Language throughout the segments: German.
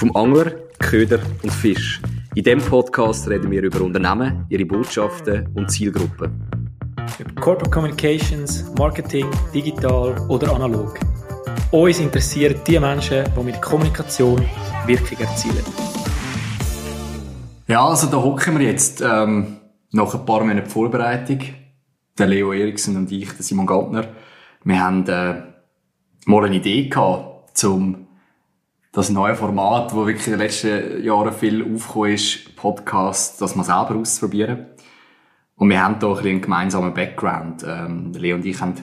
Vom Angler, Köder und Fisch. In diesem Podcast reden wir über Unternehmen, ihre Botschaften und Zielgruppen. Über Corporate Communications, Marketing, digital oder analog. Uns interessieren die Menschen, die mit Kommunikation Wirkung erzielen. Ja, also da hocken wir jetzt ähm, nach ein paar Monaten Vorbereitung. Der Leo Eriksen und ich, der Simon Gantner. Wir haben äh, mal eine Idee gehabt, zum das neue Format, wo wirklich in den letzten Jahren viel aufgekommen ist, Podcast, das mal selber auszuprobieren. Und wir haben da ein einen gemeinsamen Background. Ähm, Leo und ich haben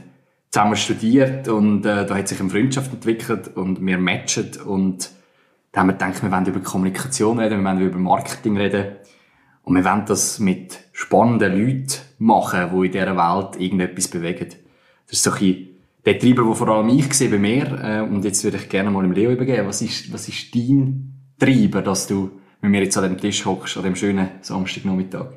zusammen studiert und äh, da hat sich eine Freundschaft entwickelt und wir matchen und da haben wir gedacht, wir wollen über Kommunikation reden, wir wollen über Marketing reden und wir wollen das mit spannenden Leuten machen, die in dieser Welt irgendetwas bewegen. Das ist so ein bisschen der Treiber, vor allem ich sehe bei mir, äh, und jetzt würde ich gerne mal dem Leo übergeben, was ist, was ist dein Treiber, dass du mit mir jetzt an dem Tisch hockst, an dem schönen Samstagnachmittag?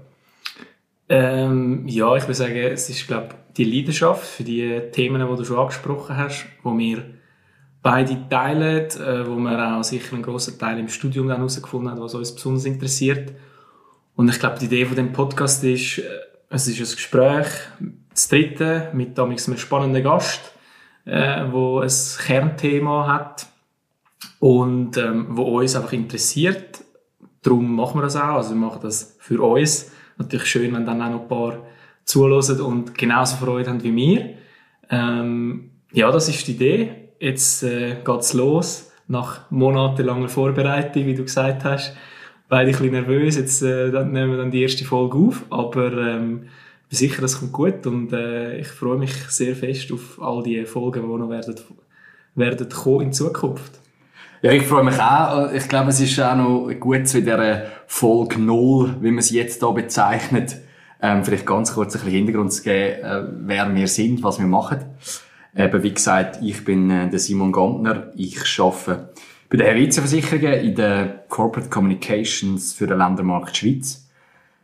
Ähm, ja, ich würde sagen, es ist, glaube die Leidenschaft für die Themen, die du schon angesprochen hast, wo wir beide teilen, äh, wo wir auch sicher einen grossen Teil im Studium dann herausgefunden haben, was uns besonders interessiert. Und ich glaube, die Idee von dem Podcast ist, äh, es ist ein Gespräch, das dritte, mit einem spannenden Gast, äh, wo ein Kernthema hat und ähm, wo uns einfach interessiert. Darum machen wir das auch. Also wir machen das für uns. Natürlich schön, wenn dann auch noch ein paar zuhören und genauso Freude haben wie wir. Ähm, ja, das ist die Idee. Jetzt äh, geht's los nach monatelanger Vorbereitung, wie du gesagt hast. Beide ein bisschen nervös. Jetzt äh, nehmen wir dann die erste Folge auf, aber ähm, bin sicher, das kommt gut und äh, ich freue mich sehr fest auf all die Folgen, die noch werden, werden kommen in Zukunft. Ja, ich freue mich auch. Ich glaube, es ist auch noch gut zu dieser Folge 0, wie man sie jetzt hier bezeichnet, ähm, vielleicht ganz kurz ein bisschen Hintergrund zu geben, äh, wer wir sind, was wir machen. Eben, wie gesagt, ich bin äh, der Simon Gantner. Ich arbeite bei der Helvetia Versicherungen in der Corporate Communications für den Ländermarkt Schweiz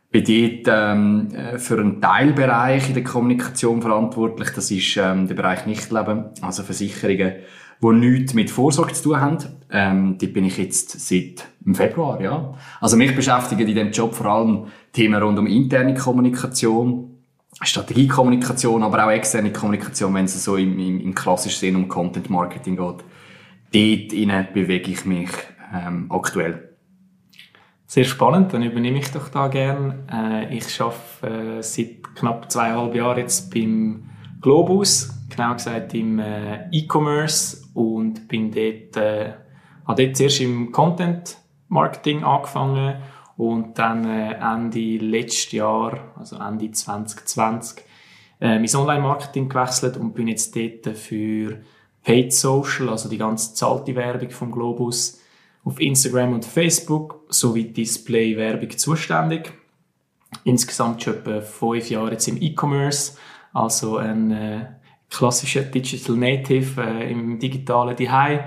bin dort ähm, äh, für einen Teilbereich in der Kommunikation verantwortlich. Das ist ähm, der Bereich Nichtleben, also Versicherungen, die nichts mit Vorsorge zu tun haben. Ähm, dort bin ich jetzt seit Februar, ja. Also mich beschäftigen in diesem Job vor allem Themen rund um interne Kommunikation, Strategiekommunikation, aber auch externe Kommunikation, wenn es so im, im, im klassischen Sinn um Content Marketing geht. Dort bewege ich mich ähm, aktuell. Sehr spannend, dann übernehme ich doch da gern. Äh, ich arbeite äh, seit knapp zweieinhalb Jahren jetzt beim Globus, genau gesagt im äh, E-Commerce und bin dort, äh, habe dort zuerst im Content Marketing angefangen und dann äh, Ende letztes Jahr, also Ende 2020, äh, mein Online-Marketing gewechselt und bin jetzt dort für Paid Social, also die ganze zahlte Werbung vom Globus, auf Instagram und Facebook sowie Display-Werbung zuständig. Insgesamt schon etwa fünf Jahre jetzt im E-Commerce, also ein äh, klassischer Digital Native äh, im digitalen Dihei.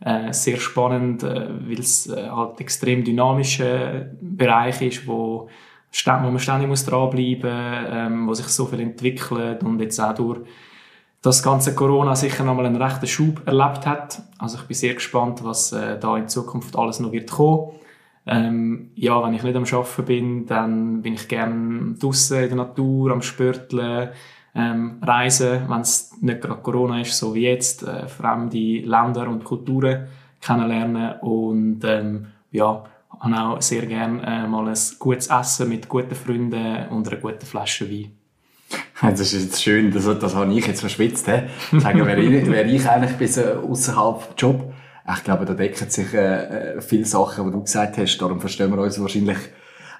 Äh, sehr spannend, äh, weil es äh, halt extrem dynamischer Bereich ist, wo, wo man ständig muss dranbleiben muss, ähm, wo sich so viel entwickelt und jetzt auch durch das ganze Corona sicher nochmal einen rechten Schub erlebt hat. Also ich bin sehr gespannt, was äh, da in Zukunft alles noch wird kommen. Ähm, ja, wenn ich nicht am Arbeiten bin, dann bin ich gerne draußen in der Natur, am Spörteln, ähm, reisen, wenn es nicht gerade Corona ist, so wie jetzt, äh, fremde Länder und Kulturen kennenlernen und ähm, ja, habe auch sehr gerne äh, mal ein gutes Essen mit guten Freunden und einer guten Flasche Wein. Das ist jetzt schön, das, das habe ich jetzt verschwitzt. He. Sagen, wäre ich, wäre ich eigentlich bis äh, außerhalb Job. Ich glaube, da decken sich äh, äh, viele Sachen, die du gesagt hast. Darum verstehen wir uns wahrscheinlich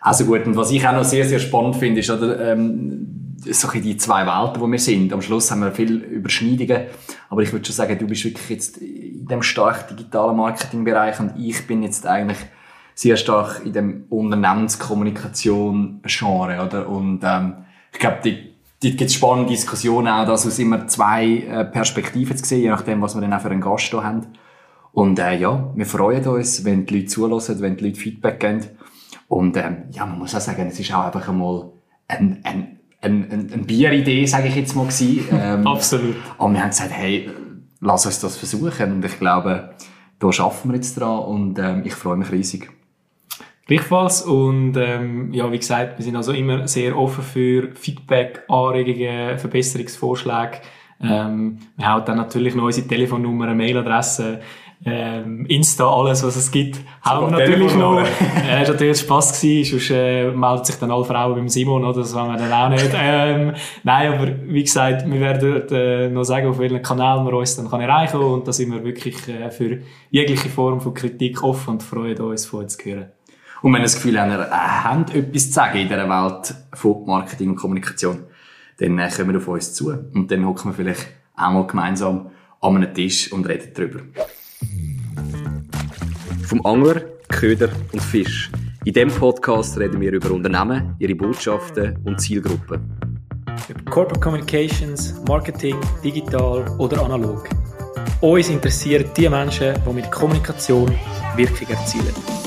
auch so gut. Und was ich auch noch sehr, sehr spannend finde, ist, oder, ähm, so die zwei Welten, wo wir sind. Am Schluss haben wir viele Überschneidungen. Aber ich würde schon sagen, du bist wirklich jetzt in dem stark digitalen Marketingbereich und ich bin jetzt eigentlich sehr stark in dem Unternehmenskommunikation-Genre, oder? Und, ähm, ich glaube, die dort gibt es spannende Diskussionen auch, dass es immer zwei äh, Perspektiven zu sehen, je nachdem, was wir dann auch für einen Gast hier haben. Und äh, ja, wir freuen uns, wenn die Leute zulassen, wenn die Leute Feedback geben. Und ähm, ja, man muss auch sagen, es ist auch einfach einmal ein, ein, ein, ein, ein Bieridee, sage ich jetzt mal, gewesen. Ähm, Absolut. Und wir haben gesagt, hey, lass uns das versuchen. Und ich glaube, da schaffen wir jetzt dran und ähm, ich freue mich riesig. Gleichfalls und ähm, ja, wie gesagt, wir sind also immer sehr offen für Feedback, Anregungen, Verbesserungsvorschläge. Ähm, wir haben dann natürlich noch unsere Telefonnummer, Mailadresse, ähm, Insta, alles, was es gibt, haben wir natürlich noch. äh, ist natürlich Spass gewesen, sonst äh, meldet sich dann alle Frauen beim Simon, oder? Das wollen wir dann auch nicht. Ähm, nein, aber wie gesagt, wir werden äh, noch sagen, auf welchen Kanal wir uns dann kann erreichen kann und da sind wir wirklich äh, für jegliche Form von Kritik offen und freuen uns, von uns zu hören. Und wenn ihr das Gefühl habt, ihr habt etwas zu sagen in dieser Welt von Marketing und Kommunikation, dann äh, kommen wir auf uns zu. Und dann hocken wir vielleicht einmal gemeinsam an einem Tisch und reden darüber. Vom Angler, Köder und Fisch. In diesem Podcast reden wir über Unternehmen, ihre Botschaften und Zielgruppen. Über Corporate Communications, Marketing, digital oder analog. Uns interessieren die Menschen, die mit Kommunikation Wirkung erzielen.